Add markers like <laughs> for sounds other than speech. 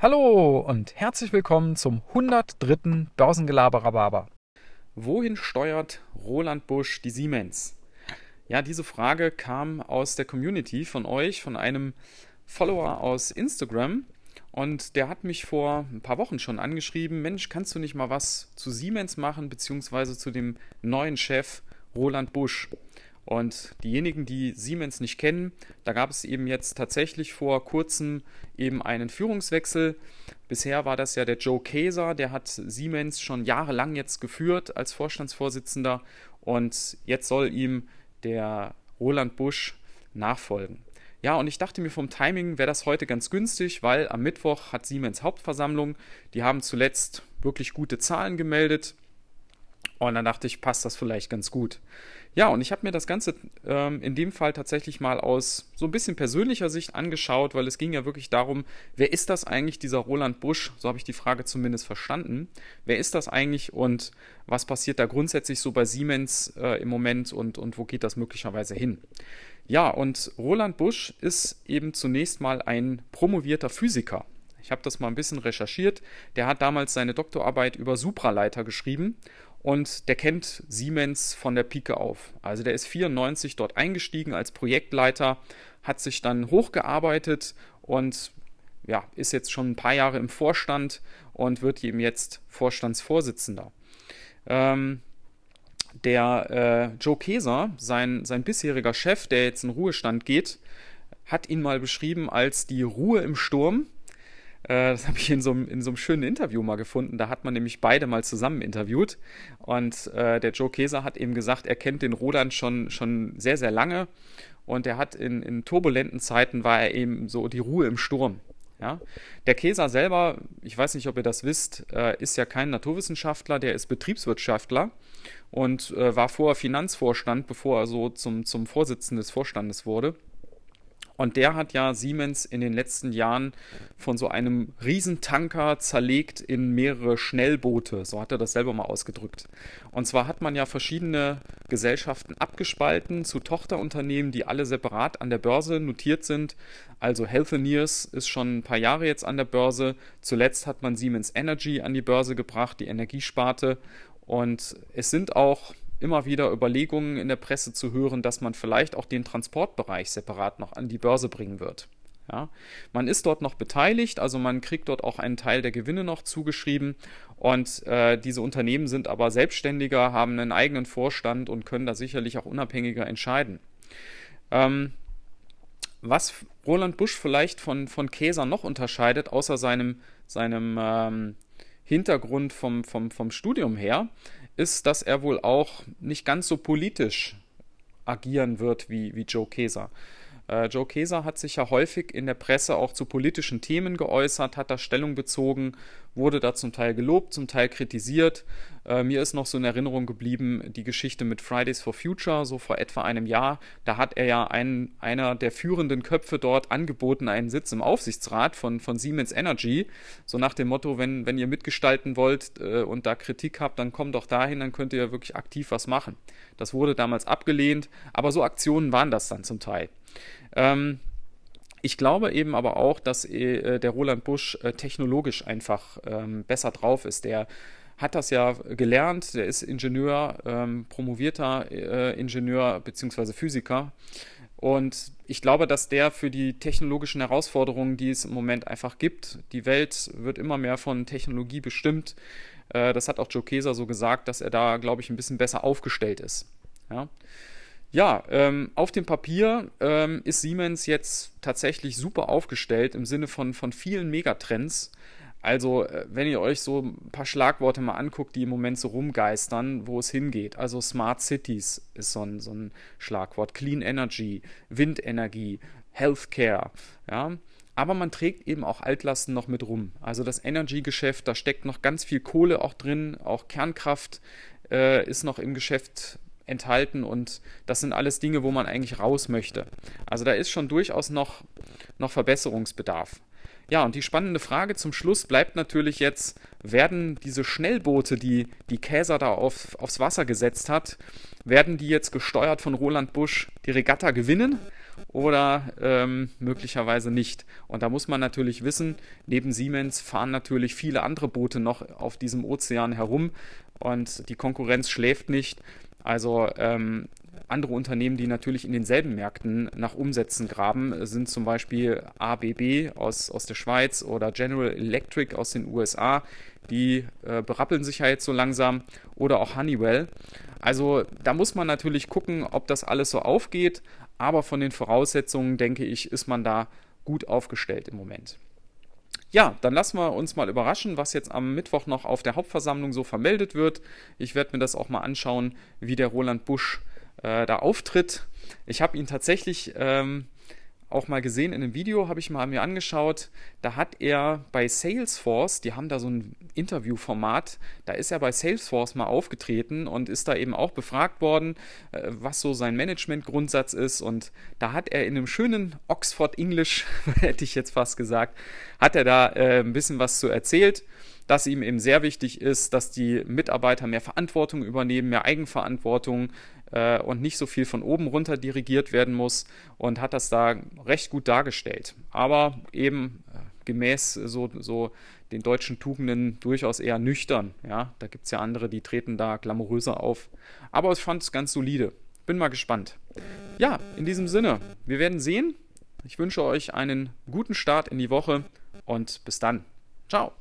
Hallo und herzlich willkommen zum 103. Börsengelaber-Rhabarber. Wohin steuert Roland Busch die Siemens? Ja, diese Frage kam aus der Community von euch, von einem Follower aus Instagram. Und der hat mich vor ein paar Wochen schon angeschrieben, Mensch, kannst du nicht mal was zu Siemens machen, beziehungsweise zu dem neuen Chef Roland Busch? Und diejenigen, die Siemens nicht kennen, da gab es eben jetzt tatsächlich vor kurzem eben einen Führungswechsel. Bisher war das ja der Joe Kaeser, der hat Siemens schon jahrelang jetzt geführt als Vorstandsvorsitzender und jetzt soll ihm der Roland Busch nachfolgen. Ja, und ich dachte mir vom Timing wäre das heute ganz günstig, weil am Mittwoch hat Siemens Hauptversammlung. Die haben zuletzt wirklich gute Zahlen gemeldet. Und dann dachte ich, passt das vielleicht ganz gut. Ja, und ich habe mir das Ganze ähm, in dem Fall tatsächlich mal aus so ein bisschen persönlicher Sicht angeschaut, weil es ging ja wirklich darum, wer ist das eigentlich, dieser Roland Busch? So habe ich die Frage zumindest verstanden. Wer ist das eigentlich und was passiert da grundsätzlich so bei Siemens äh, im Moment und, und wo geht das möglicherweise hin? Ja, und Roland Busch ist eben zunächst mal ein promovierter Physiker. Ich habe das mal ein bisschen recherchiert. Der hat damals seine Doktorarbeit über Supraleiter geschrieben und der kennt Siemens von der Pike auf. Also der ist 94 dort eingestiegen als Projektleiter, hat sich dann hochgearbeitet und ja, ist jetzt schon ein paar Jahre im Vorstand und wird eben jetzt Vorstandsvorsitzender. Ähm, der äh, Joe Keser, sein, sein bisheriger Chef, der jetzt in Ruhestand geht, hat ihn mal beschrieben als die Ruhe im Sturm. Äh, das habe ich in so, einem, in so einem schönen Interview mal gefunden. Da hat man nämlich beide mal zusammen interviewt. Und äh, der Joe Keser hat eben gesagt, er kennt den Roland schon, schon sehr, sehr lange. Und er hat in, in turbulenten Zeiten war er eben so die Ruhe im Sturm. Ja? Der Keser selber, ich weiß nicht, ob ihr das wisst, äh, ist ja kein Naturwissenschaftler, der ist Betriebswirtschaftler und äh, war vorher Finanzvorstand, bevor er so zum, zum Vorsitzenden des Vorstandes wurde. Und der hat ja Siemens in den letzten Jahren von so einem Riesentanker zerlegt in mehrere Schnellboote. So hat er das selber mal ausgedrückt. Und zwar hat man ja verschiedene Gesellschaften abgespalten zu Tochterunternehmen, die alle separat an der Börse notiert sind. Also Healthineers ist schon ein paar Jahre jetzt an der Börse. Zuletzt hat man Siemens Energy an die Börse gebracht, die Energiesparte. Und es sind auch immer wieder Überlegungen in der Presse zu hören, dass man vielleicht auch den Transportbereich separat noch an die Börse bringen wird. Ja, man ist dort noch beteiligt, also man kriegt dort auch einen Teil der Gewinne noch zugeschrieben und äh, diese Unternehmen sind aber selbstständiger, haben einen eigenen Vorstand und können da sicherlich auch unabhängiger entscheiden. Ähm, was Roland Busch vielleicht von, von Käser noch unterscheidet, außer seinem, seinem ähm, Hintergrund vom, vom, vom Studium her, ist, dass er wohl auch nicht ganz so politisch agieren wird wie, wie Joe Keser. Äh, Joe Keser hat sich ja häufig in der Presse auch zu politischen Themen geäußert, hat da Stellung bezogen, wurde da zum Teil gelobt, zum Teil kritisiert. Äh, mir ist noch so in Erinnerung geblieben die Geschichte mit Fridays for Future, so vor etwa einem Jahr. Da hat er ja einen, einer der führenden Köpfe dort angeboten, einen Sitz im Aufsichtsrat von, von Siemens Energy. So nach dem Motto, wenn, wenn ihr mitgestalten wollt äh, und da Kritik habt, dann kommt doch dahin, dann könnt ihr ja wirklich aktiv was machen. Das wurde damals abgelehnt, aber so Aktionen waren das dann zum Teil. Ähm, ich glaube eben aber auch, dass äh, der Roland Busch äh, technologisch einfach ähm, besser drauf ist. Der hat das ja gelernt, der ist Ingenieur, ähm, promovierter äh, Ingenieur bzw. Physiker. Und ich glaube, dass der für die technologischen Herausforderungen, die es im Moment einfach gibt, die Welt wird immer mehr von Technologie bestimmt. Äh, das hat auch Joe Keser so gesagt, dass er da, glaube ich, ein bisschen besser aufgestellt ist. Ja. Ja, ähm, auf dem Papier ähm, ist Siemens jetzt tatsächlich super aufgestellt im Sinne von, von vielen Megatrends. Also, äh, wenn ihr euch so ein paar Schlagworte mal anguckt, die im Moment so rumgeistern, wo es hingeht. Also Smart Cities ist so ein, so ein Schlagwort, Clean Energy, Windenergie, Healthcare, ja. Aber man trägt eben auch Altlasten noch mit rum. Also das Energy-Geschäft, da steckt noch ganz viel Kohle auch drin, auch Kernkraft äh, ist noch im Geschäft enthalten und das sind alles Dinge, wo man eigentlich raus möchte. Also da ist schon durchaus noch, noch Verbesserungsbedarf. Ja, und die spannende Frage zum Schluss bleibt natürlich jetzt, werden diese Schnellboote, die die Käser da auf, aufs Wasser gesetzt hat, werden die jetzt gesteuert von Roland Busch die Regatta gewinnen? oder ähm, möglicherweise nicht. Und da muss man natürlich wissen, neben Siemens fahren natürlich viele andere Boote noch auf diesem Ozean herum und die Konkurrenz schläft nicht. Also ähm, andere Unternehmen, die natürlich in denselben Märkten nach Umsätzen graben, sind zum Beispiel ABB aus, aus der Schweiz oder General Electric aus den USA. Die äh, berappeln sich ja jetzt so langsam. Oder auch Honeywell. Also da muss man natürlich gucken, ob das alles so aufgeht. Aber von den Voraussetzungen, denke ich, ist man da gut aufgestellt im Moment. Ja, dann lassen wir uns mal überraschen, was jetzt am Mittwoch noch auf der Hauptversammlung so vermeldet wird. Ich werde mir das auch mal anschauen, wie der Roland Busch äh, da auftritt. Ich habe ihn tatsächlich ähm, auch mal gesehen in einem Video, habe ich mal mir angeschaut. Da hat er bei Salesforce, die haben da so ein Interviewformat, da ist er bei Salesforce mal aufgetreten und ist da eben auch befragt worden, äh, was so sein Managementgrundsatz ist. Und da hat er in einem schönen Oxford English, <laughs> hätte ich jetzt fast gesagt, hat er da äh, ein bisschen was zu erzählt dass ihm eben sehr wichtig ist, dass die Mitarbeiter mehr Verantwortung übernehmen, mehr Eigenverantwortung, äh, und nicht so viel von oben runter dirigiert werden muss und hat das da recht gut dargestellt. Aber eben äh, gemäß so, so den deutschen Tugenden durchaus eher nüchtern. Ja, da gibt es ja andere, die treten da glamouröser auf. Aber ich fand es ganz solide. Bin mal gespannt. Ja, in diesem Sinne, wir werden sehen. Ich wünsche euch einen guten Start in die Woche und bis dann. Ciao.